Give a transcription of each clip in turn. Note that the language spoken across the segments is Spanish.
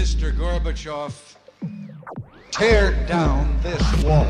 Mr. Gorbachev, tear down this wall.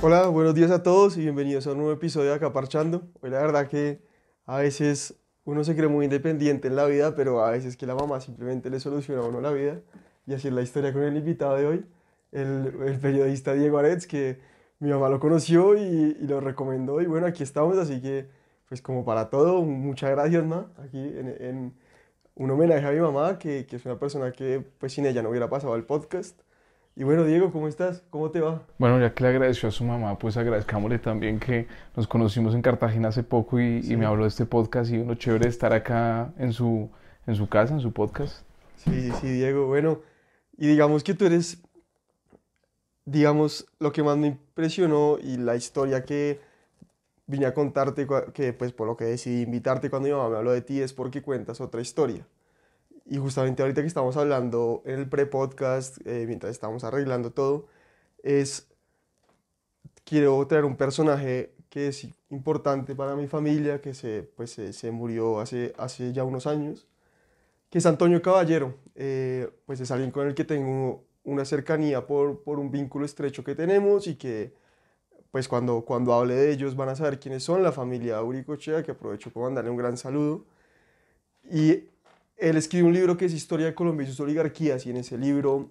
Hola, buenos días a todos y bienvenidos a un nuevo episodio de Acá. Hoy la verdad que a veces uno se cree muy independiente en la vida, pero a veces que la mamá simplemente le soluciona a uno la vida. Y así es la historia con el invitado de hoy, el, periodista Diego Aretz, que mi mamá lo conoció y, y, lo recomendó. Y bueno, aquí estamos, así que pues como para todo, muchas gracias, ma, aquí en, en un homenaje a mi mamá, que, que es una persona que pues sin ella no hubiera pasado el podcast. Y bueno, Diego, ¿cómo estás? ¿Cómo te va? Bueno, ya que le agradeció a su mamá, pues agradezcámosle también que nos conocimos en Cartagena hace poco y, Sí. y me habló de este podcast y uno chévere estar acá en su, en su casa, en su podcast. Sí, sí, sí, Diego. Bueno, y digamos que tú eres, digamos, lo que más me impresionó y la historia que vine a contarte, que pues por lo que decidí invitarte cuando mi mamá me habló de ti, es porque cuentas otra historia. Y justamente ahorita que estamos hablando en el pre-podcast, eh, mientras estamos arreglando todo, es, quiero traer un personaje que es importante para mi familia, que se, pues, se, se murió hace, hace ya unos años, que es Antonio Caballero. Eh, pues es alguien con el que tengo una cercanía por, por un vínculo estrecho que tenemos y que pues cuando, cuando hable de ellos van a saber quiénes son, la familia Uricochea, que aprovecho para mandarle un gran saludo. Y él escribe un libro que es Historia de Colombia y sus oligarquías, y en ese libro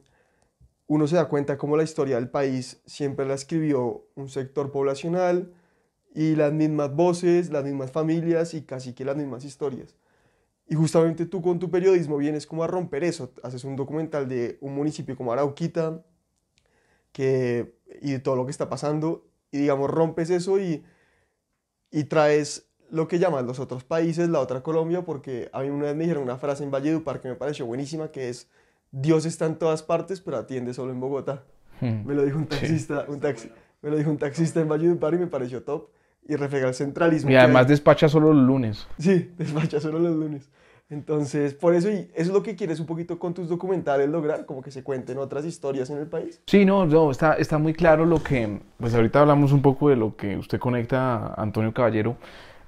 uno se da cuenta cómo la historia del país siempre la escribió un sector poblacional y las mismas voces, las mismas familias y casi que las mismas historias. Y justamente tú con tu periodismo vienes como a romper eso, haces un documental de un municipio como Arauquita que, y de todo lo que está pasando y digamos rompes eso y, y traes lo que llaman los otros países, la otra Colombia, porque a mí una vez me dijeron una frase en Valledupar que me pareció buenísima, que es, Dios está en todas partes, pero atiende solo en Bogotá. Hmm. Me lo dijo un taxista, un taxi, me lo dijo un taxista en Valledupar y me pareció top y refleja el centralismo. Y además despacha solo los lunes. Sí, despacha solo los lunes. Entonces, por eso, y eso es lo que quieres un poquito con tus documentales lograr, como que se cuenten otras historias en el país. Sí, no, no, está, está muy claro lo que, pues ahorita hablamos un poco de lo que usted conecta a Antonio Caballero,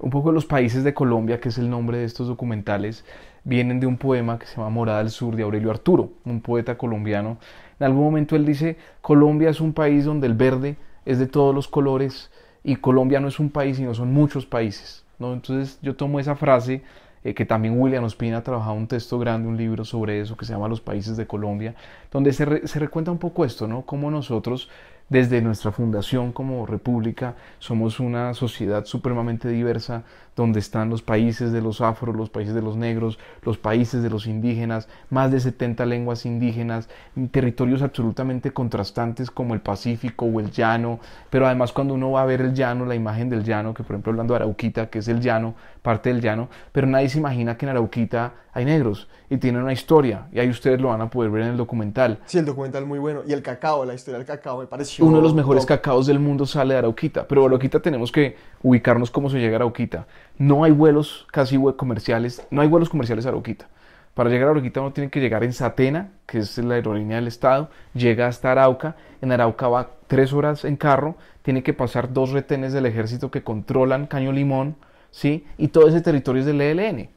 un poco los países de Colombia, que es el nombre de estos documentales, vienen de un poema que se llama Morada del Sur de Aurelio Arturo, un poeta colombiano. En algún momento él dice, Colombia es un país donde el verde es de todos los colores y Colombia no es un país, sino son muchos países, ¿no? Entonces yo tomo esa frase eh, que también William Ospina ha trabajado un texto grande, un libro sobre eso que se llama Los Países de Colombia, donde se, re- se recuenta un poco esto, ¿no? Cómo nosotros, desde nuestra fundación como república, somos una sociedad supremamente diversa, donde están los países de los afros, los países de los negros, los países de los indígenas, más de 70 lenguas indígenas, territorios absolutamente contrastantes como el Pacífico o el llano, pero además cuando uno va a ver el llano, la imagen del llano, que por ejemplo hablando de Arauquita, que es el llano, parte del llano, pero nadie se imagina que en Arauquita hay negros y tienen una historia, y ahí ustedes lo van a poder ver en el documental. Sí, el documental muy bueno. Y el cacao, la historia del cacao me pareció... Uno de los mejores top. cacaos del mundo sale de Arauquita, pero Arauquita tenemos que ubicarnos cómo se llega a Arauquita. No hay vuelos casi comerciales, no hay vuelos comerciales a Arauquita. Para llegar a Arauquita uno tiene que llegar en Satena, que es la aerolínea del estado, llega hasta Arauca, en Arauca va tres horas en carro, tiene que pasar dos retenes del ejército que controlan Caño Limón, ¿sí? Y todo ese territorio es del ELN.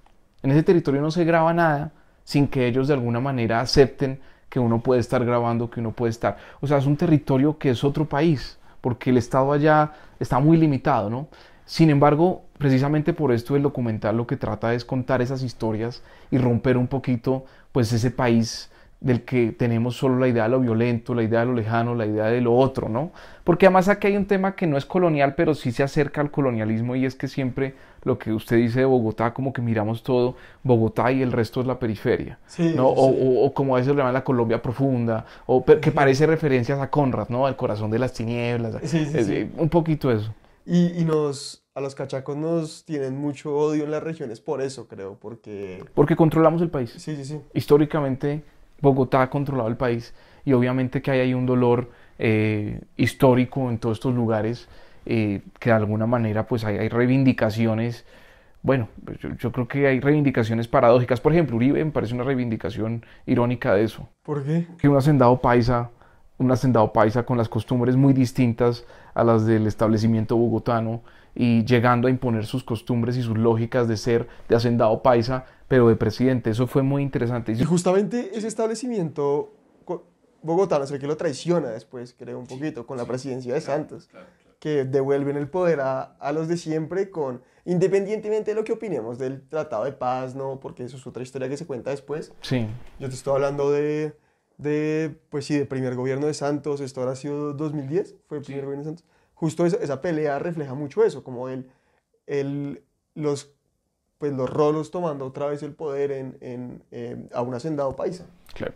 En ese territorio no se graba nada sin que ellos de alguna manera acepten que uno puede estar grabando, que uno puede estar. O sea, es un territorio que es otro país, porque el Estado allá está muy limitado, ¿no? Sin embargo, precisamente por esto el documental lo que trata es contar esas historias y romper un poquito, pues, ese país del que tenemos solo la idea de lo violento, la idea de lo lejano, la idea de lo otro, ¿no? Porque además aquí hay un tema que no es colonial, pero sí se acerca al colonialismo y es que siempre lo que usted dice de Bogotá, como que miramos todo Bogotá y el resto es la periferia, Sí, ¿no? O, sí. o- o como a veces le llaman la Colombia profunda, o que parece referencias a Conrad, ¿no? Al corazón de las tinieblas, Sí, sí, eh, un poquito eso. Y, y nos, a los cachacos nos tienen mucho odio en las regiones por eso, creo, porque... Porque controlamos el país. Sí, sí, sí. históricamente Bogotá ha controlado el país y obviamente que hay ahí un dolor eh, histórico en todos estos lugares eh, que de alguna manera pues hay, hay reivindicaciones bueno, pues yo, yo creo que hay reivindicaciones paradójicas. Por ejemplo, Uribe me parece una reivindicación irónica de eso. ¿Por qué? Que un hacendado paisa, un hacendado paisa con las costumbres muy distintas a las del establecimiento bogotano y llegando a imponer sus costumbres y sus lógicas de ser de hacendado paisa, pero de presidente. Eso fue muy interesante. Y justamente ese establecimiento bogotano es el que lo traiciona después, creo, un poquito, con la presidencia de Santos, que devuelven el poder a, a los de siempre con, independientemente de lo que opinemos del Tratado de Paz, ¿no? Porque eso es otra historia que se cuenta después. Sí, Yo te estoy hablando de, de pues sí, del primer gobierno de Santos, esto ahora ha sido 2010, fue el primer gobierno de Santos. Justo esa, esa pelea refleja mucho eso, como el, el, los, pues los rolos tomando otra vez el poder en, en, eh, a un hacendado paisa. claro,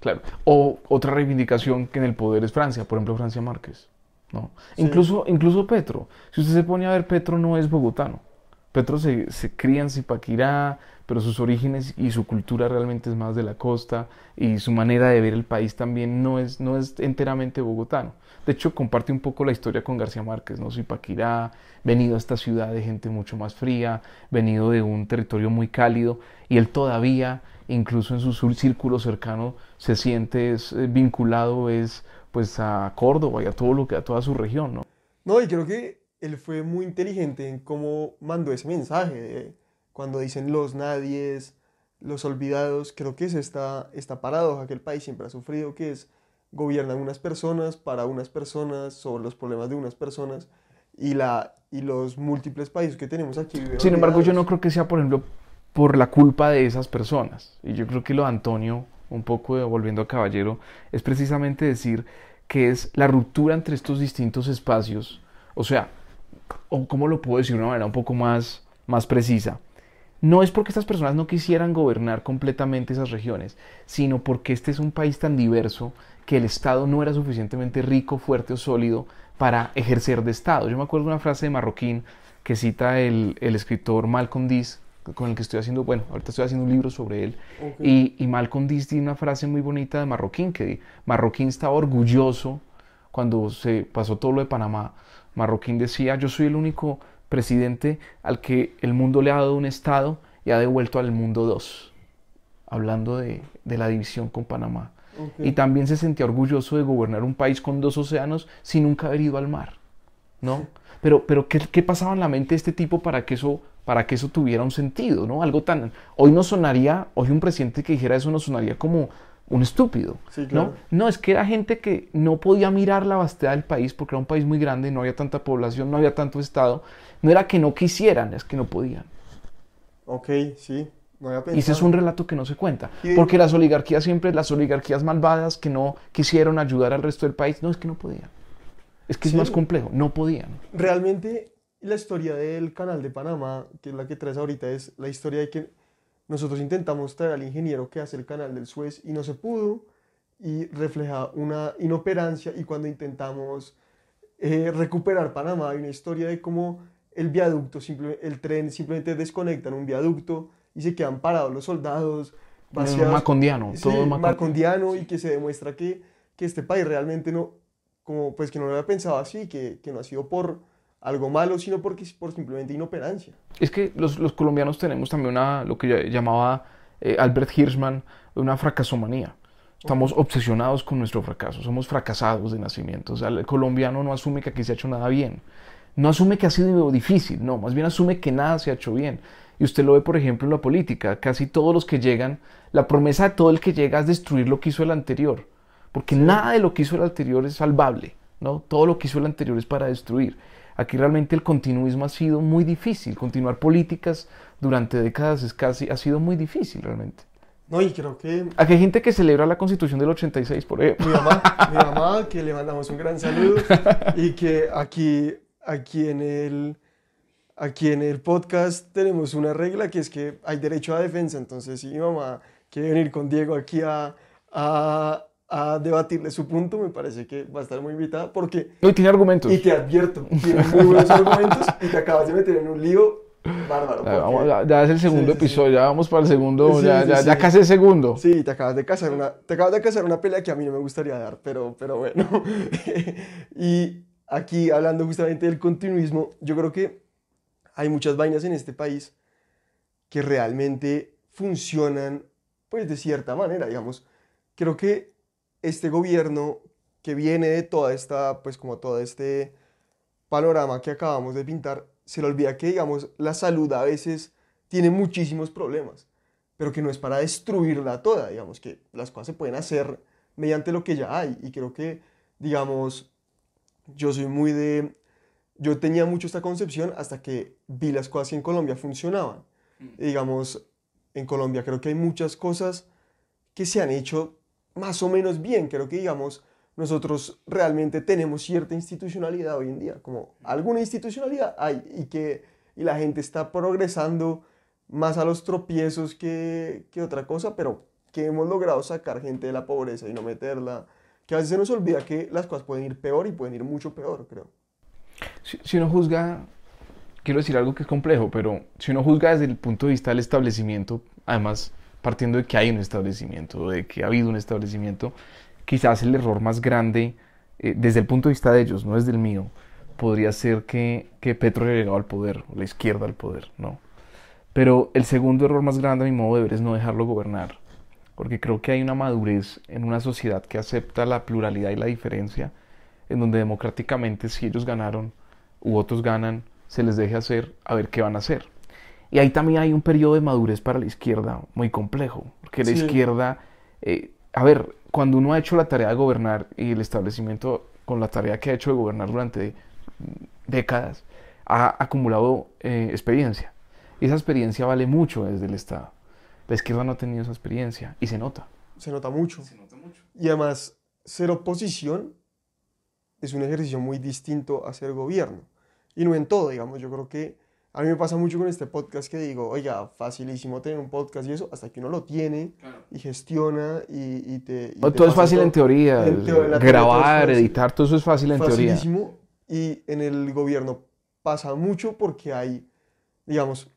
claro. O otra reivindicación que en el poder es Francia, por ejemplo, Francia Márquez. ¿no? Sí. Incluso, incluso Petro. Si usted se pone a ver, Petro no es bogotano. Petro se, se cría en Zipaquirá, pero sus orígenes y su cultura realmente es más de la costa y su manera de ver el país también no es, no es enteramente bogotano. De hecho, comparte un poco la historia con García Márquez, ¿no? Zipaquirá, venido a esta ciudad de gente mucho más fría, venido de un territorio muy cálido y él todavía, incluso en su círculo cercano, se siente eh, vinculado es pues a Córdoba y a todo lo que a toda su región, ¿no? No, y creo que él fue muy inteligente en cómo mandó ese mensaje, de cuando dicen los nadies, los olvidados, creo que es esta, esta paradoja que el país siempre ha sufrido, que es gobiernan unas personas para unas personas sobre los problemas de unas personas y, la, y los múltiples países que tenemos aquí. Sin embargo, yo no creo que sea, por ejemplo, por la culpa de esas personas. Y yo creo que lo de Antonio, un poco de- volviendo a Caballero, es precisamente decir que es la ruptura entre estos distintos espacios. O sea, o cómo lo puedo decir de una manera un poco más, más precisa. No es porque estas personas no quisieran gobernar completamente esas regiones, sino porque este es un país tan diverso que el Estado no era suficientemente rico, fuerte o sólido para ejercer de Estado. Yo me acuerdo de una frase de Marroquín que cita el, el escritor Malcolm Diz, con el que estoy haciendo, bueno, ahorita estoy haciendo un libro sobre él, y, y Malcolm Diz tiene una frase muy bonita de Marroquín, que Marroquín estaba orgulloso cuando se pasó todo lo de Panamá. Marroquín decía, yo soy el único presidente al que el mundo le ha dado un Estado y ha devuelto al mundo dos, hablando de, de la división con Panamá. Y también se sentía orgulloso de gobernar un país con dos océanos sin nunca haber ido al mar, ¿no? Pero, pero ¿qué, qué pasaba en la mente de este tipo para que eso, para que eso tuviera un sentido, ¿no? Algo tan... Hoy no sonaría, hoy un presidente que dijera eso no sonaría como un estúpido, Sí, claro. ¿no? No, es que era gente que no podía mirar la vastedad del país porque era un país muy grande, no había tanta población, no había tanto Estado. No era que no quisieran, es que no podían. Ok, sí, no Y ese es un relato que no se cuenta. Y Porque las oligarquías siempre, las oligarquías malvadas que no quisieron ayudar al resto del país, no es que no podían. Es que es Sí. más complejo, no podían. Realmente la historia del canal de Panamá, que es la que traes ahorita, es la historia de que nosotros intentamos traer al ingeniero que hace el canal del Suez y no se pudo y refleja una inoperancia y cuando intentamos eh, recuperar Panamá hay una historia de cómo el viaducto, simple- el tren simplemente desconectan un viaducto y se quedan parados los soldados, vaciados. macondiano, Sí, todo macon- macondiano y que se demuestra que, que este país realmente no, como pues que no lo había pensado así, que, que no ha sido por algo malo, sino porque, por simplemente inoperancia. Es que los, los colombianos tenemos también una, lo que llamaba eh, Albert Hirschman, una fracasomanía. Estamos obsesionados con nuestro fracaso, somos fracasados de nacimiento. O sea, el colombiano no asume que aquí se ha hecho nada bien. No asume que ha sido difícil, no, más bien asume que nada se ha hecho bien. Y usted lo ve, por ejemplo, en la política. Casi todos los que llegan, la promesa de todo el que llega es destruir lo que hizo el anterior. Porque nada de lo que hizo el anterior es salvable, ¿no? Todo lo que hizo el anterior es para destruir. Aquí realmente el continuismo ha sido muy difícil. Continuar políticas durante décadas es casi, ha sido muy difícil realmente. No, y creo que Aquí hay gente que celebra la constitución del 86, por ejemplo. mi mamá, mi mamá, que le mandamos un gran saludo y que aquí, aquí en el... Aquí en el podcast tenemos una regla que es que hay derecho a defensa, entonces si mi mamá quiere venir con Diego aquí a, a, a debatirle su punto, me parece que va a estar muy invitada porque No, tiene argumentos. Y te advierto, tienes muy buenos argumentos y te acabas de meter en un lío bárbaro. Porque- vamos, ya- ya es el segundo Sí, sí, sí. episodio, ya vamos para el segundo, Sí, ya, ya, ya casi el segundo. Sí, te acabas de casar una, te acabas de casar una pelea que a mí no me gustaría dar, pero, pero bueno. y aquí hablando justamente del continuismo, yo creo que hay muchas vainas en este país que realmente funcionan, pues de cierta manera, digamos. Creo que este gobierno que viene de toda esta, pues como todo este panorama que acabamos de pintar, se le olvida que, digamos, la salud a veces tiene muchísimos problemas, pero que no es para destruirla toda, digamos, que las cosas se pueden hacer mediante lo que ya hay. Y creo que, digamos, yo soy muy de... Yo tenía mucho esta concepción hasta que vi las cosas que en Colombia funcionaban. Y digamos, en Colombia creo que hay muchas cosas que se han hecho más o menos bien. Creo que, digamos, nosotros realmente tenemos cierta institucionalidad hoy en día, como alguna institucionalidad hay y que y la gente está progresando más a los tropiezos que, que otra cosa, pero que hemos logrado sacar gente de la pobreza y no meterla, que a veces se nos olvida que las cosas pueden ir peor y pueden ir mucho peor, creo. Si, si uno juzga, quiero decir algo que es complejo, pero si uno juzga desde el punto de vista del establecimiento, además partiendo de que hay un establecimiento, de que ha habido un establecimiento, quizás el error más grande, eh, desde el punto de vista de ellos, no desde el mío, podría ser que, que Petro haya llegado al poder, la izquierda al poder, ¿no? Pero el segundo error más grande a mi modo de ver es no dejarlo gobernar, porque creo que hay una madurez en una sociedad que acepta la pluralidad y la diferencia, en donde democráticamente si ellos ganaron u otros ganan, se les deje hacer a ver qué van a hacer. Y ahí también hay un periodo de madurez para la izquierda muy complejo, porque la Sí. izquierda, eh, a ver, cuando uno ha hecho la tarea de gobernar y el establecimiento con la tarea que ha hecho de gobernar durante décadas, ha acumulado eh, experiencia. Y esa experiencia vale mucho desde el Estado. La izquierda no ha tenido esa experiencia y se nota. Se nota mucho. nota mucho. Y además, ser oposición es un ejercicio muy distinto a ser gobierno. Y no en todo, digamos. Yo creo que a mí me pasa mucho con este podcast que digo, oiga, facilísimo tener un podcast y eso, hasta que uno lo tiene y gestiona y, y te... y No, te todo es fácil en teoría. En teo- teoría todo Grabar, fácil. editar, todo eso es fácil en teoría. facilísimo. Y en el gobierno pasa mucho porque hay, digamos,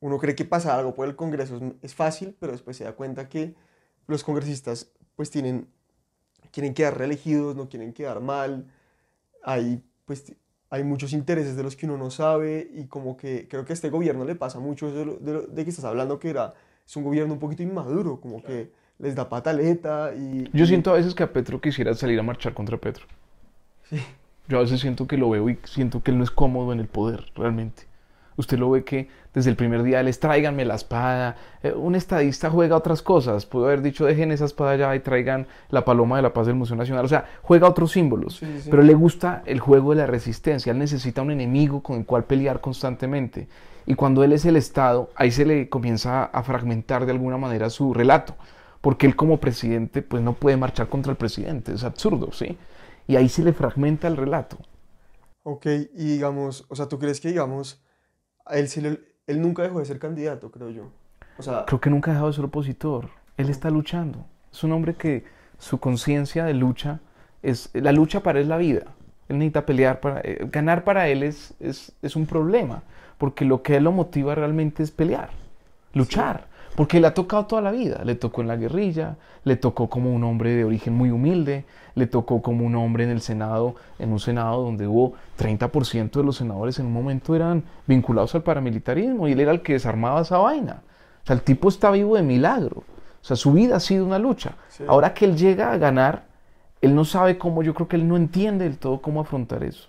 uno cree que pasa algo por el Congreso es, es fácil, pero después se da cuenta que los congresistas pues tienen, quieren quedar reelegidos, no quieren quedar mal, hay pues hay muchos intereses de los que uno no sabe y como que creo que a este gobierno le pasa mucho eso de, lo- de lo- de que estás hablando que era, es un gobierno un poquito inmaduro, como que les da pataleta y... Yo y- siento a veces que a Petro quisiera salir a marchar contra Petro. Yo a veces siento que lo veo y siento que él no es cómodo en el poder, realmente. Usted lo ve que desde el primer día les tráiganme la espada. Eh, un estadista juega otras cosas. Pudo haber dicho dejen esa espada allá y traigan la paloma de la paz del Museo Nacional. O sea, juega otros símbolos. Sí, sí, sí. Pero le gusta el juego de la resistencia. Él necesita un enemigo con el cual pelear constantemente. Y cuando él es el Estado, ahí se le comienza a fragmentar de alguna manera su relato. Porque él como presidente, pues no puede marchar contra el presidente. Es absurdo, ¿sí? Y ahí se le fragmenta el relato. Ok, y digamos, o sea, ¿tú crees que, digamos, él, él nunca dejó de ser candidato, creo yo? Creo que nunca ha dejado de ser opositor. Él está luchando. Es un hombre que su conciencia de lucha es. La lucha para él la vida. Él necesita pelear para. eh, ganar para él es, es, es un problema. Porque lo que él lo motiva realmente es pelear, luchar. Porque le ha tocado toda la vida. Le tocó en la guerrilla, le tocó como un hombre de origen muy humilde, le tocó como un hombre en el Senado, en un Senado donde hubo 30% de los senadores en un momento eran vinculados al paramilitarismo y él era el que desarmaba esa vaina. O sea, el tipo está vivo de milagro. O sea, su vida ha sido una lucha. Sí. Ahora que él llega a ganar, él no sabe cómo, yo creo que él no entiende del todo cómo afrontar eso.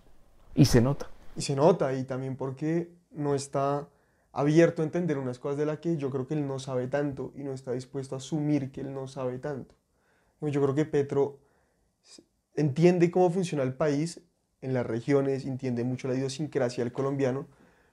Y se nota. y se nota, y también porque no está abierto a entender unas cosas de las que yo creo que él no sabe tanto y no está dispuesto a asumir que él no sabe tanto. Yo creo que Petro entiende cómo funciona el país en las regiones, entiende mucho la idiosincrasia del colombiano,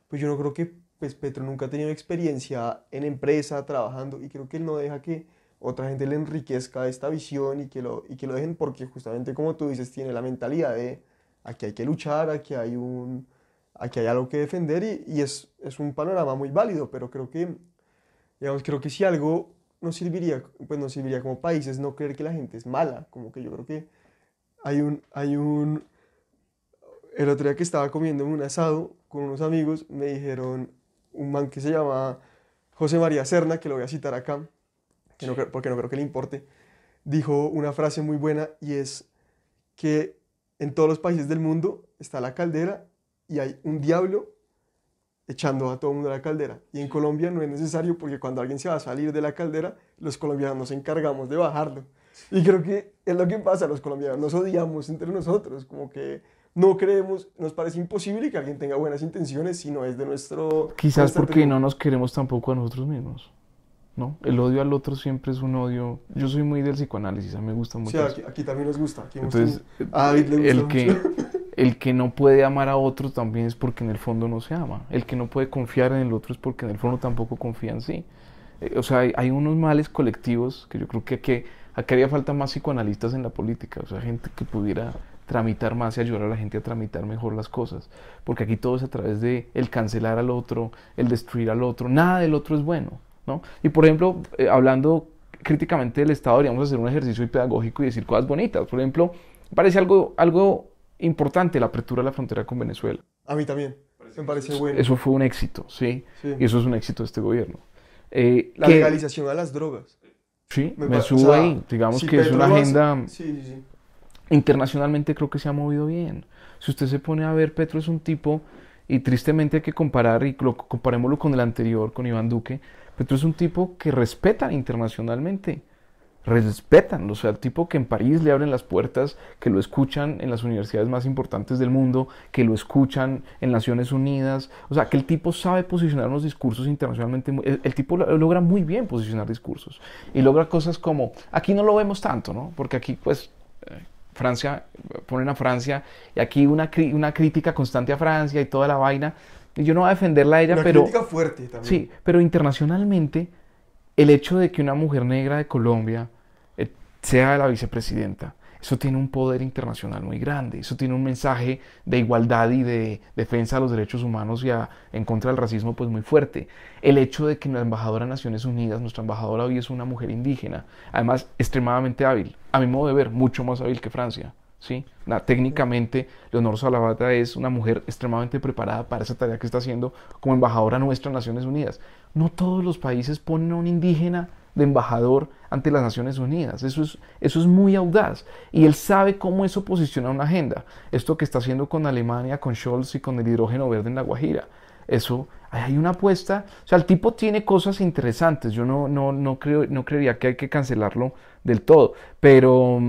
pues yo no creo que pues, Petro nunca ha tenido experiencia en empresa, trabajando, y creo que él no deja que otra gente le enriquezca esta visión y que lo, y que lo dejen porque justamente como tú dices, tiene la mentalidad de aquí hay que luchar, aquí hay, un, aquí hay algo que defender y, y es, es un panorama muy válido, pero creo que, digamos, creo que si algo nos serviría, pues nos serviría como país es no creer que la gente es mala, como que yo creo que hay un, hay un, el otro día que estaba comiendo en un asado con unos amigos, me dijeron un man que se llama José María Serna, que lo voy a citar acá, que no, porque no creo que le importe, dijo una frase muy buena y es que en todos los países del mundo está la caldera y hay un diablo echando a todo el mundo a la caldera. Y en Colombia no es necesario porque cuando alguien se va a salir de la caldera, los colombianos nos encargamos de bajarlo. Y creo que es lo que pasa, los colombianos nos odiamos entre nosotros, como que no creemos, nos parece imposible que alguien tenga buenas intenciones si no es de nuestro... Quizás porque tribu. no nos queremos tampoco a nosotros mismos. ¿No? El odio al otro siempre es un odio. Yo soy muy del psicoanálisis, a mí me gusta mucho. Sí, aquí, aquí también nos gusta. Aquí Entonces, tenido- a David le gusta el que, mucho. el que no puede amar a otro también es porque en el fondo no se ama. El que no puede confiar en el otro es porque en el fondo tampoco confía en sí. Eh, o sea, hay, unos males colectivos que yo creo que, que aquí haría falta más psicoanalistas en la política. O sea, gente que pudiera tramitar más y ayudar a la gente a tramitar mejor las cosas. Porque aquí todo es a través de el cancelar al otro, el destruir al otro. Nada del otro es bueno. ¿no? Y por ejemplo, eh, hablando críticamente del Estado, deberíamos hacer un ejercicio pedagógico y decir cosas bonitas. Por ejemplo, parece algo, algo importante la apertura de la frontera con Venezuela. A mí también. Me parece bueno. Eso fue un éxito, ¿sí? Sí. Y eso es un éxito de este gobierno. Eh, La que- legalización a las drogas. Sí, me, o subo sea, ahí. Digamos si que es una lo hace- agenda Sí, sí, sí. internacionalmente creo que se ha movido bien. Si usted se pone a ver, Petro es un tipo, y tristemente hay que comparar, y lo, comparémoslo con el anterior, con Iván Duque, Petro es un tipo que respetan internacionalmente. Respetan, o sea, el tipo que en París le abren las puertas, que lo escuchan en las universidades más importantes del mundo, que lo escuchan en Naciones Unidas, o sea, que el tipo sabe posicionar unos discursos internacionalmente, el, el tipo lo- logra muy bien posicionar discursos y logra cosas como, aquí no lo vemos tanto, ¿no? Porque aquí pues eh, Francia, ponen a Francia y aquí una, una crítica constante a Francia y toda la vaina, y yo no voy a defenderla a ella, Una pero... crítica fuerte también. Sí, pero internacionalmente, el hecho de que una mujer negra de Colombia eh, sea la vicepresidenta, eso tiene un poder internacional muy grande, eso tiene un mensaje de igualdad y de defensa de los derechos humanos y en contra del racismo pues muy fuerte. El hecho de que la embajadora de Naciones Unidas, nuestra embajadora hoy es una mujer indígena, además extremadamente hábil, a mi modo de ver, mucho más hábil que Francia. ¿sí? Técnicamente, Leonor Salavata es una mujer extremadamente preparada para esa tarea que está haciendo como embajadora nuestra en Naciones Unidas. No todos los países ponen a un indígena de embajador ante las Naciones Unidas. Eso es, eso es muy audaz. Y él sabe cómo eso posiciona una agenda. Esto que está haciendo con Alemania, con Scholz y con el hidrógeno verde en la Guajira. Eso, hay una apuesta. O sea, el tipo tiene cosas interesantes. Yo no, no, no, creo, no creería que hay que cancelarlo del todo. Pero,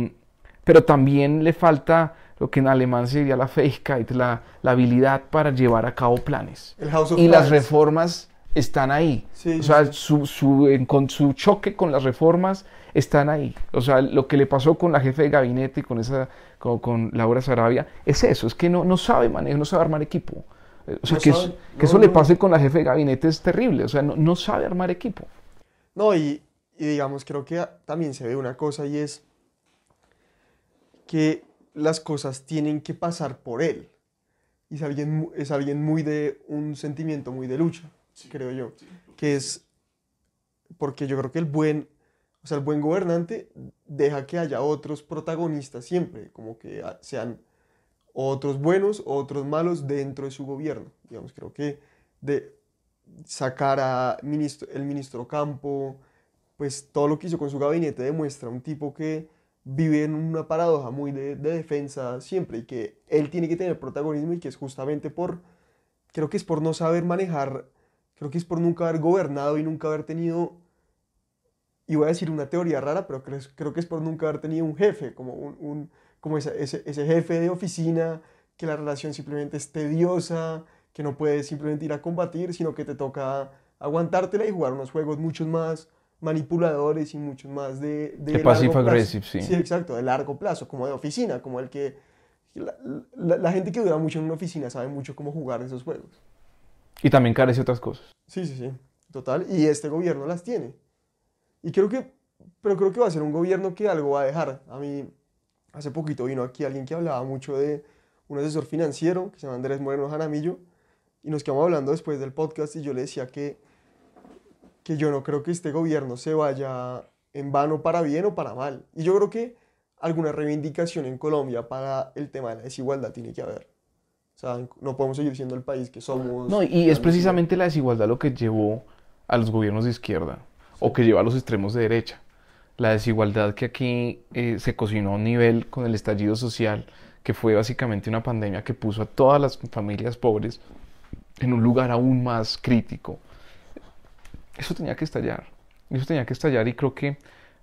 pero también le falta lo que en alemán se diría la Fähigkeit, la, la habilidad para llevar a cabo planes. El House of Y las reformas están ahí. Sí, o sea, su, su, en- con su choque con las reformas están ahí. O sea, lo que le pasó con la jefe de gabinete y con, esa, con, con Laura Sarabia es eso, es que no, no sabe manejar, no sabe armar equipo. Eh, O sea, No que, sabe, eso- que no, eso le pase con la jefe de gabinete es terrible. O sea, no, no sabe armar equipo. No, y, y digamos, creo que también se ve una cosa y es que las cosas tienen que pasar por él. Y es alguien, es alguien muy de un sentimiento muy de lucha, creo yo. Que es porque yo creo que el buen, o sea, el buen gobernante deja que haya otros protagonistas siempre, como que sean otros buenos o otros malos dentro de su gobierno. Digamos, creo que de sacar a ministro, el ministro Campo, pues todo lo que hizo con su gabinete demuestra un tipo que vive en una paradoja muy de, de defensa siempre y que él tiene que tener protagonismo y que es justamente por, creo que es por no saber manejar, creo que es por nunca haber gobernado y nunca haber tenido, y voy a decir una teoría rara, pero creo, creo que es por nunca haber tenido un jefe, como, un, un- como ese, ese jefe de oficina, que la relación simplemente es tediosa, que no puedes simplemente ir a combatir, sino que te toca aguantártela y jugar unos juegos muchos más manipuladores y muchos más de... de De largo plazo. sí. Sí, exacto, de largo plazo, como de oficina, como el que... La, la- la gente que dura mucho en una oficina sabe mucho cómo jugar esos juegos. Y también carece otras cosas. Sí, sí, sí, total. Y este gobierno las tiene. Y creo que, pero creo que va a ser un gobierno que algo va a dejar. A mí, hace poquito vino aquí alguien que hablaba mucho de un asesor financiero que se llama Andrés Moreno Jaramillo y nos quedamos hablando después del podcast y yo le decía que, que yo no creo que este gobierno se vaya en vano para bien o para mal. Y yo creo que alguna reivindicación en Colombia para el tema de la desigualdad tiene que haber. O sea, no podemos seguir siendo el país que somos. No, y es precisamente la desigualdad lo que llevó a los gobiernos de izquierda o que lleva a los extremos de derecha. La desigualdad que aquí eh, se cocinó a un nivel con el estallido social, que fue básicamente una pandemia que puso a todas las familias pobres en un lugar aún más crítico. Eso tenía que estallar. Eso tenía que estallar y creo que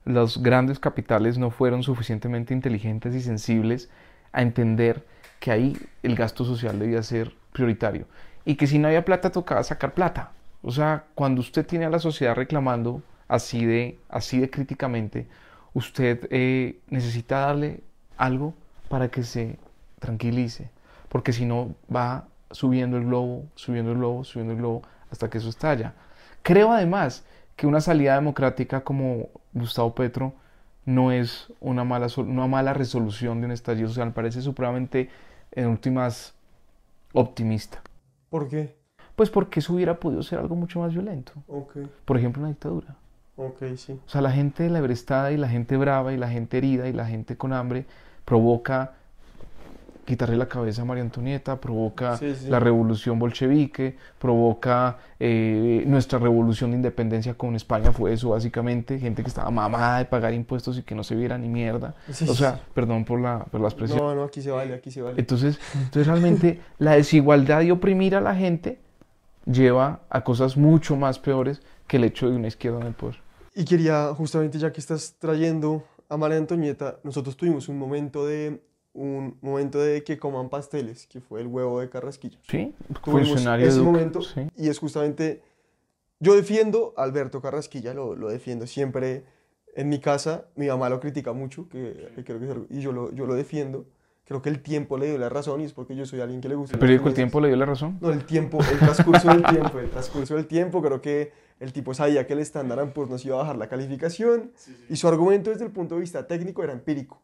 los grandes capitales no fueron suficientemente inteligentes y sensibles a entender que ahí el gasto social debía ser prioritario y que si no había plata tocaba sacar plata. O sea, cuando usted tiene a la sociedad reclamando así de, así de críticamente, usted eh, necesita darle algo para que se tranquilice, porque si no va subiendo el globo, subiendo el globo, subiendo el globo hasta que eso estalla. Creo además que una salida democrática como Gustavo Petro no es una mala, una mala resolución de un estallido social, parece supremamente, en últimas, optimista. ¿Por qué? Pues porque eso hubiera podido ser algo mucho más violento. Ok, Por ejemplo, una dictadura. ok, sí. O sea, la gente de la y la gente brava y la gente herida y la gente con hambre provoca quitarle la cabeza a María Antonieta, provoca Sí, sí. la revolución bolchevique, provoca eh, nuestra revolución de independencia con España, fue eso básicamente, gente que estaba mamada de pagar impuestos y que no se viera ni mierda. Sí, o sea, perdón por la, por la expresión. No, no, aquí se vale, aquí se vale. Entonces, entonces realmente la desigualdad y oprimir a la gente lleva a cosas mucho más peores que el hecho de una izquierda en el poder. Y quería, justamente ya que estás trayendo a María Antonieta, nosotros tuvimos un momento de un momento de que coman pasteles, que fue el huevo de Carrasquilla. ¿Sí? Tuvimos Funcionario de ese Duque, momento sí. y es justamente yo defiendo a Alberto Carrasquilla, lo, lo defiendo siempre en mi casa, mi mamá lo critica mucho, que, que creo que es algo- y yo lo, yo lo defiendo. Creo que el tiempo le dio la razón y es porque yo soy alguien que le gusta. ¿El periódico El. Tiempo le dio la razón? No, el tiempo, el transcurso del tiempo, el transcurso del tiempo, creo que el tipo sabía que el estándar pues nos iba a bajar la calificación y su argumento desde el punto de vista técnico era empírico.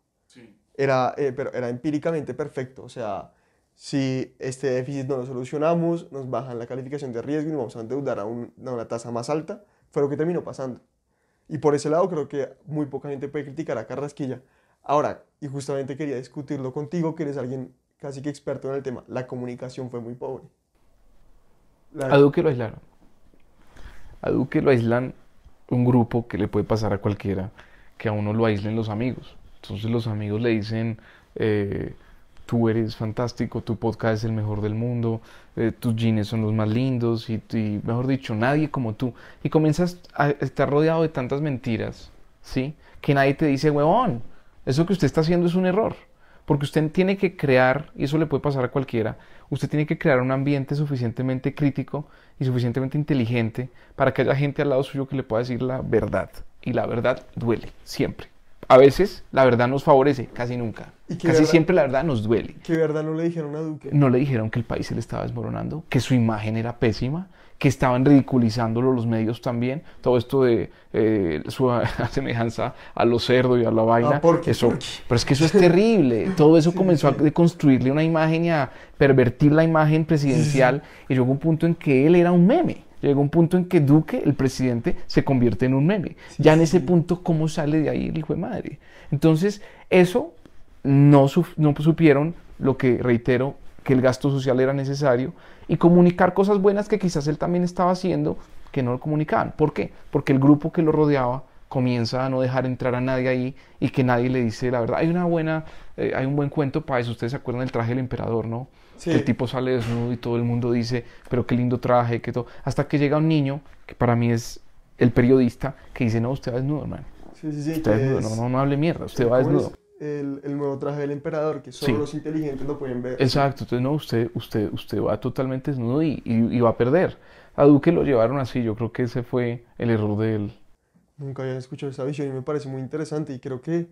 Era, eh, pero era empíricamente perfecto, o sea, si este déficit no lo solucionamos, nos bajan la calificación de riesgo y nos vamos a endeudar a, un- a una tasa más alta, fue lo que terminó pasando. Y por ese lado creo que muy poca gente puede criticar a Carrasquilla. Ahora, y justamente quería discutirlo contigo, que eres alguien casi que experto en el tema, la comunicación fue muy pobre. A Duque lo aislaron. A Duque lo aislan un grupo que le puede pasar a cualquiera, que a uno lo aíslen los amigos. Entonces los amigos le dicen, eh, tú eres fantástico, tu podcast es el mejor del mundo, eh, tus jeans son los más lindos y, y, mejor dicho, nadie como tú. Y comienzas a estar rodeado de tantas mentiras, ¿sí? Que nadie te dice, huevón, eso que usted está haciendo es un error. Porque usted tiene que crear, y eso le puede pasar a cualquiera, usted tiene que crear un ambiente suficientemente crítico y suficientemente inteligente para que haya gente al lado suyo que le pueda decir la verdad. Y la verdad duele, siempre. A veces la verdad nos favorece, casi nunca. ¿Y qué Casi verdad? siempre la verdad nos duele. que verdad no le dijeron a Duque. No le dijeron que el país se le estaba desmoronando, que su imagen era pésima, que estaban ridiculizándolo los medios también. Todo esto de eh, su semejanza a los cerdos y a la vaina. Ah, ¿por qué? Eso, ¿Por qué? pero es que eso es terrible. Todo eso Sí, comenzó sí. a construirle una imagen y a pervertir la imagen presidencial. Y llegó un punto en que él era un meme. Llegó un punto en que Duque, el presidente, se convierte en un meme. ya en ese punto, ¿cómo sale de ahí el hijo de madre? Entonces, eso no, supieron lo que reitero, que el gasto social era necesario y comunicar cosas buenas que quizás él también estaba haciendo que no lo comunicaban. ¿Por qué? Porque el grupo que lo rodeaba comienza a no dejar entrar a nadie ahí y que nadie le dice la verdad. Hay una buena, eh, hay un buen cuento para eso. Ustedes se acuerdan del traje del emperador, ¿no? Sí. El tipo sale desnudo y todo el mundo dice, pero qué lindo traje, que todo. Hasta que llega un niño, que para mí es el periodista, que dice, no, usted va desnudo, hermano. Sí, sí, sí. Usted va desnudo, es- no, no, no hable mierda, usted va desnudo. El, el nuevo traje del emperador, que solo Sí. los inteligentes lo pueden ver. Exacto, entonces no, usted, usted, usted va totalmente desnudo y, y- y va a perder. A Duque lo llevaron así, yo creo que ese fue el error de él. Nunca había escuchado esa visión y me parece muy interesante y creo que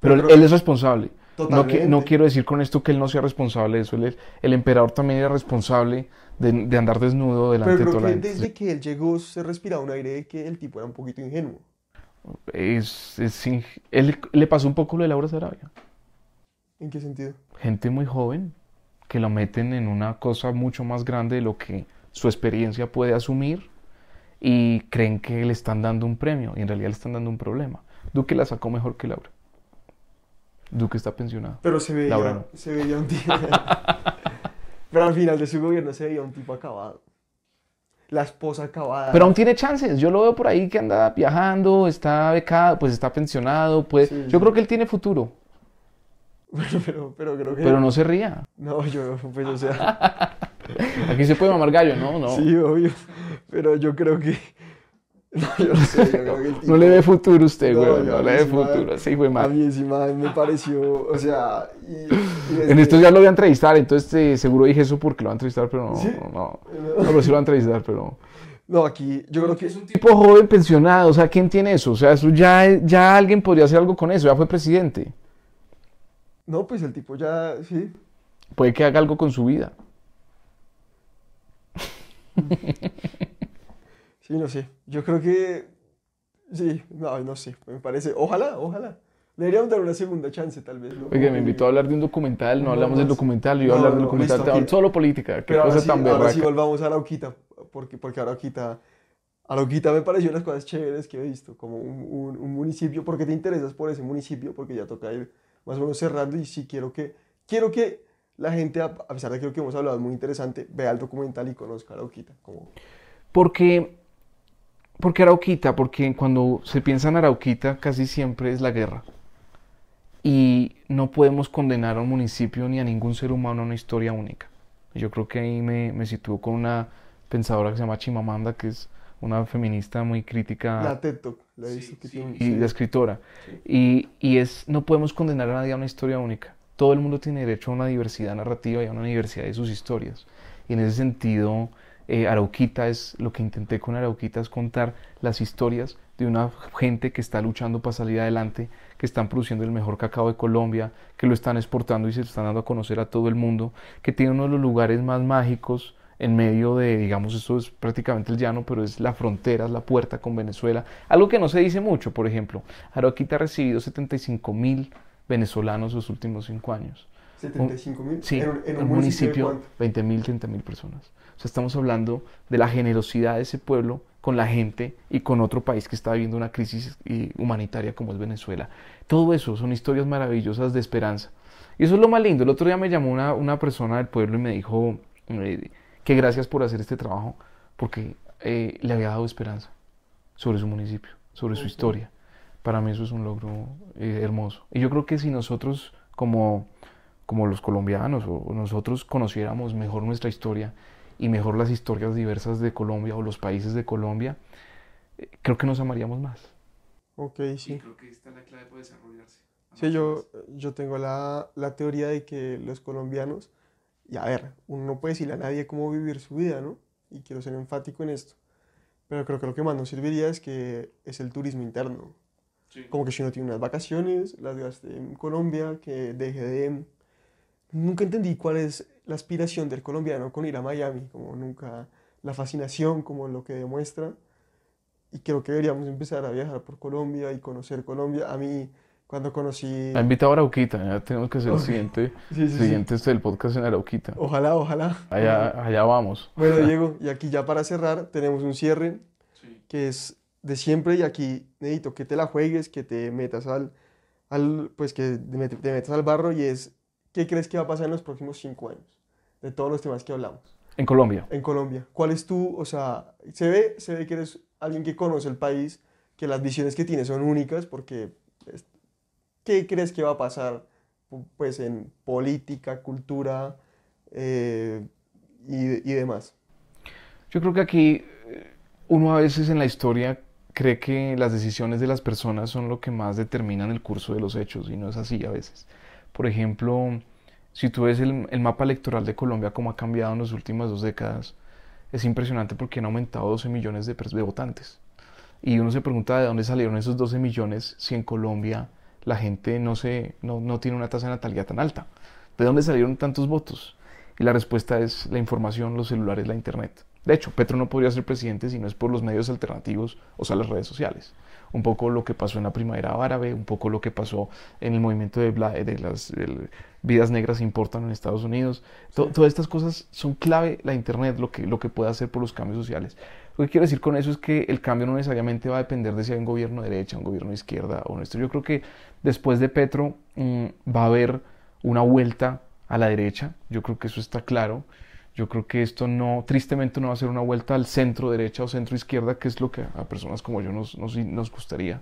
Pero él, creo- él es responsable. No, no quiero decir con esto que él no sea responsable de eso. Él el emperador también era responsable de, de andar desnudo delante Pero de toda la que gente. desde que él llegó se respiraba un aire de que el tipo era un poquito ingenuo. Es, es ing- él le pasó un poco lo de Laura Sarabia. ¿En qué sentido? Gente muy joven que lo meten en una cosa mucho más grande de lo que su experiencia puede asumir y creen que le están dando un premio y en realidad le están dando un problema. Duque la sacó mejor que Laura. Duque está pensionado. Pero se veía, Laura no. se veía un tipo. Pero al final de su gobierno se veía un tipo acabado. La esposa acabada. Pero aún tiene chances. Yo lo veo por ahí que anda viajando, está becado, pues está pensionado. Pues, Sí, yo sí. creo que él tiene futuro, Bueno, pero, pero creo que. pero no se ría. No, yo, pues, o sea. Aquí se puede mamar gallo, ¿no? No, Sí, obvio. Pero yo creo que. No, yo no sé, yo creo que el no tipo- le ve futuro usted, No, güey. No le ve futuro. Sí, fue A mí encima me pareció, o sea, y, y En estos ya lo voy a entrevistar, entonces eh, seguro dije eso porque lo voy a entrevistar, pero no. ¿Sí? No, no, No, pero sí lo voy a entrevistar, pero. No, aquí yo creo que Es un tipo joven pensionado, o sea, ¿quién tiene eso? O sea, eso ya, ya alguien podría hacer algo con eso, ya fue presidente. no, pues el tipo ya sí. Puede que haga algo con su vida. Sí, no sé. Yo creo que sí, no, no sé, me parece, ojalá, ojalá. Le deberíamos dar una segunda chance tal vez, ¿no? Oiga, me invitó a hablar de un documental, no No hablamos del más. documental, yo iba a No, hablar del documental, listo, te- solo política, qué Pero ahora cosa sí, tan ahora berraca. sí volvamos a Arauquita, porque, porque Arauquita, Arauquita me pareció unas cosas chéveres que he visto, como un, un- un municipio, ¿por qué te interesas por ese municipio? Porque ya toca ir más o menos cerrando y sí quiero que, quiero que la gente, a a pesar de que lo que hemos hablado es muy interesante, vea el documental y conozca Arauquita. Como, Porque, porque Arauquita, porque cuando se piensa en Arauquita casi siempre es la guerra. Y no podemos condenar a un municipio ni a ningún ser humano a una historia única. Yo creo que ahí me, me sitúo con una pensadora que se llama Chimamanda, que es una feminista muy crítica la TED Talk, la un- y sí. la escritora. Y, y es, no podemos condenar a nadie a una historia única. Todo el mundo tiene derecho a una diversidad narrativa y a una diversidad de sus historias. Y en ese sentido, eh, Arauquita es, lo que intenté con Arauquita es contar las historias de una gente que está luchando para salir adelante, que están produciendo el mejor cacao de Colombia, que lo están exportando y se lo están dando a conocer a todo el mundo, que tiene uno de los lugares más mágicos en medio de, digamos, esto es prácticamente el llano, pero es la frontera, es la puerta con Venezuela. Algo que no se dice mucho, por ejemplo, Arauquita ha recibido 75 mil venezolanos los últimos cinco años. 75 mil Sí, en, en un un municipio, ¿de cuánto? 20 mil, 30 mil personas. O sea, estamos hablando de la generosidad de ese pueblo con la gente y con otro país que está viviendo una crisis eh, humanitaria como es Venezuela. Todo eso son historias maravillosas de esperanza. Y eso es lo más lindo. El otro día me llamó una, una persona del pueblo y me dijo eh, que gracias por hacer este trabajo porque eh, le había dado esperanza sobre su municipio, sobre su historia. Para mí eso es un logro eh, hermoso. Y yo creo que si nosotros como como los colombianos o nosotros conociéramos mejor nuestra historia y mejor las historias diversas de Colombia o los países de Colombia, eh, creo que nos amaríamos más. Ok, sí. creo que esta es la clave para desarrollarse. Sí, yo, yo tengo la, la teoría de que los colombianos, y a ver, uno no puede decirle a nadie cómo vivir su vida, ¿no? Y quiero ser enfático en esto. Pero creo que lo que más nos serviría es que es el turismo interno. Como que si uno tiene unas vacaciones, las gaste en Colombia, que deje de... Nunca entendí cuál es la aspiración del colombiano con ir a Miami, como nunca la fascinación, como lo que demuestra. Y creo que deberíamos empezar a viajar por Colombia y conocer Colombia. A mí, cuando conocí... Ha invitado a Arauquita, ya tenemos que hacer el Ok. siguiente, Sí, sí, sí. siguiente este del podcast en Arauquita. Ojalá, ojalá. Allá, allá vamos. Bueno, Diego, y aquí ya para cerrar tenemos un cierre que es de siempre y aquí necesito que te la juegues, que te metas al, al pues que te metas al barro y es, ¿qué crees que va a pasar en los próximos cinco años? De todos los temas que hablamos. En Colombia. En Colombia, ¿cuál es tu, o sea, se ve, se ve que eres alguien que conoce el país, que las visiones que tienes son únicas, porque, ¿qué crees que va a pasar, pu- pues, en política, cultura eh, y, y demás? Yo creo que aquí eh, uno a veces en la historia cree que las decisiones de las personas son lo que más determinan el curso de los hechos y no es así a veces. Por ejemplo, si tú ves el, mapa electoral de Colombia como ha cambiado en las últimas dos décadas, es impresionante porque han aumentado 12 millones de votantes. Y uno se pregunta de dónde salieron esos 12 millones si en Colombia la gente no, se, no, no tiene una tasa de natalidad tan alta. ¿De dónde salieron tantos votos? Y la respuesta es la información, los celulares, la internet. De hecho, Petro no podría ser presidente si no es por los medios alternativos, o sea, las redes sociales. Un poco lo que pasó en la primavera árabe, un poco lo que pasó en el movimiento de, bla- de las vidas negras importan en Estados Unidos. To- todas estas cosas son clave, la internet, lo que, lo que puede hacer por los cambios sociales. Lo que quiero decir con eso es que el cambio no necesariamente va a depender de si hay un gobierno de derecha, un gobierno de izquierda o nuestro. Yo creo que después de Petro mm, va a haber una vuelta a la derecha. Yo creo que eso está claro. Yo creo que esto no, tristemente no va a ser una vuelta al centro derecha o centro izquierda, que es lo que a personas como yo nos, nos, nos gustaría.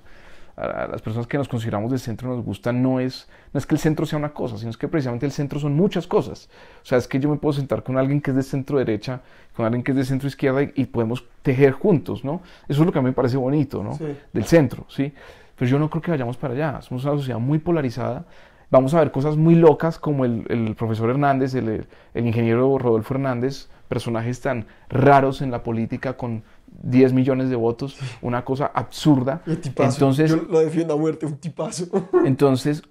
a, las personas que nos consideramos del centro nos gusta no es, no es que el centro sea una cosa, sino es que precisamente el centro son muchas cosas. O sea, es que yo me puedo sentar con alguien que es de centro derecha, con alguien que es de centro izquierda y, podemos tejer juntos, ¿no? Eso es lo que a mí me parece bonito, ¿no? Del centro, ¿sí? Pero yo no creo que vayamos para allá. Somos una sociedad muy polarizada. Vamos a ver cosas muy locas como el, el profesor Hernández, el, el ingeniero Rodolfo Hernández, personajes tan raros en la política con 10 millones de votos, una cosa absurda. Entonces, yo lo defiendo a muerte, un tipazo. Entonces,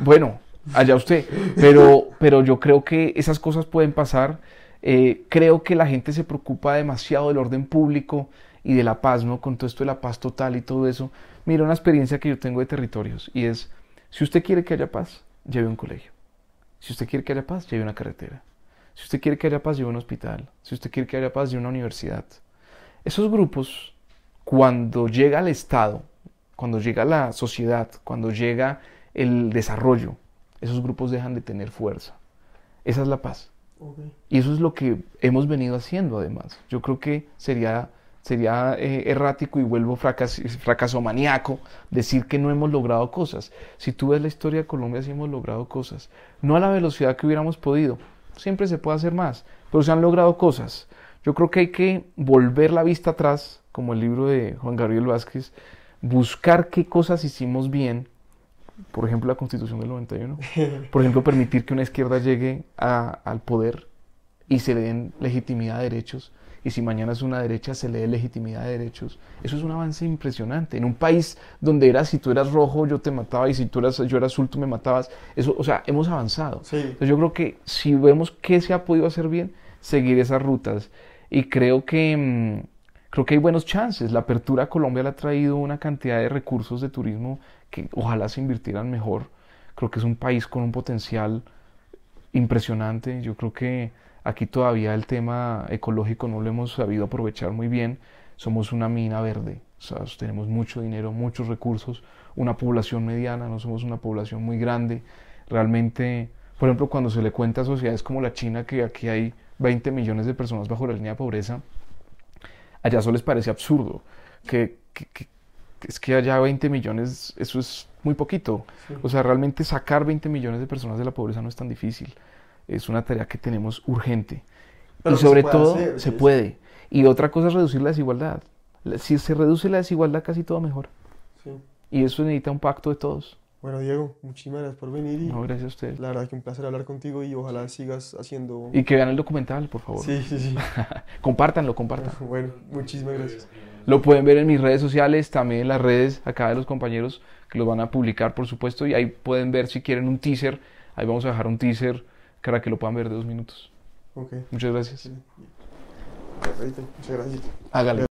bueno, allá usted, pero, pero yo creo que esas cosas pueden pasar. Eh, creo que la gente se preocupa demasiado del orden público y de la paz, ¿no? Con todo esto de la paz total y todo eso. Mira, una experiencia que yo tengo de territorios y es, si usted quiere que haya paz, lleve un colegio. Si usted quiere que haya paz, lleve una carretera. Si usted quiere que haya paz, lleve un hospital. Si usted quiere que haya paz, lleve una universidad. Esos grupos, cuando llega al Estado, cuando llega la sociedad, cuando llega el desarrollo, esos grupos dejan de tener fuerza. Esa es la paz. Y eso es lo que hemos venido haciendo además. Yo creo que sería, sería eh, errático y vuelvo fracas, fracaso maníaco decir que no hemos logrado cosas. Si tú ves la historia de Colombia, sí hemos logrado cosas. No a la velocidad que hubiéramos podido. Siempre se puede hacer más, pero se han logrado cosas. Yo creo que hay que volver la vista atrás, como el libro de Juan Gabriel Vázquez, buscar qué cosas hicimos bien, por ejemplo la constitución del 91, por ejemplo permitir que una izquierda llegue al poder y se le den legitimidad a derechos, y si mañana es una derecha se le dé legitimidad de derechos. Eso es un avance impresionante. En un país donde era si tú eras rojo yo te mataba y si tú eras, yo era azul tú me matabas. Eso, o sea, hemos avanzado. Entonces yo creo que si vemos qué se ha podido hacer bien, seguir esas rutas y creo que, mm, creo que hay buenos chances. La apertura a Colombia le ha traído una cantidad de recursos de turismo que ojalá se invirtieran mejor. Creo que es un país con un potencial impresionante. Yo creo que aquí todavía el tema ecológico no lo hemos sabido aprovechar muy bien. Somos una mina verde, o sea, tenemos mucho dinero, muchos recursos, una población mediana, no somos una población muy grande. Realmente, por ejemplo, cuando se le cuenta a sociedades como la China que aquí hay 20 millones de personas bajo la línea de pobreza, allá eso les parece absurdo. Que, es que allá 20 millones, eso es muy poquito. O sea, realmente sacar 20 millones de personas de la pobreza no es tan difícil. Es una tarea que tenemos urgente. y sobre todo se puede. Y otra cosa es reducir la desigualdad. Si se reduce la desigualdad, casi todo mejor. Y eso necesita un pacto de todos. Bueno, Diego, muchísimas gracias por venir. Y no, gracias a usted. La verdad que un placer hablar contigo y ojalá sigas haciendo... Y que vean el documental, por favor. Sí, sí, sí. compártanlo, compartan. bueno, muchísimas gracias. Lo pueden ver en mis redes sociales, también en las redes acá de los compañeros que los van a publicar, por supuesto, y ahí pueden ver si quieren un teaser. Ahí vamos a dejar un teaser para que lo puedan ver de dos minutos. Ok. Muchas gracias. Muchas gracias. Hágale.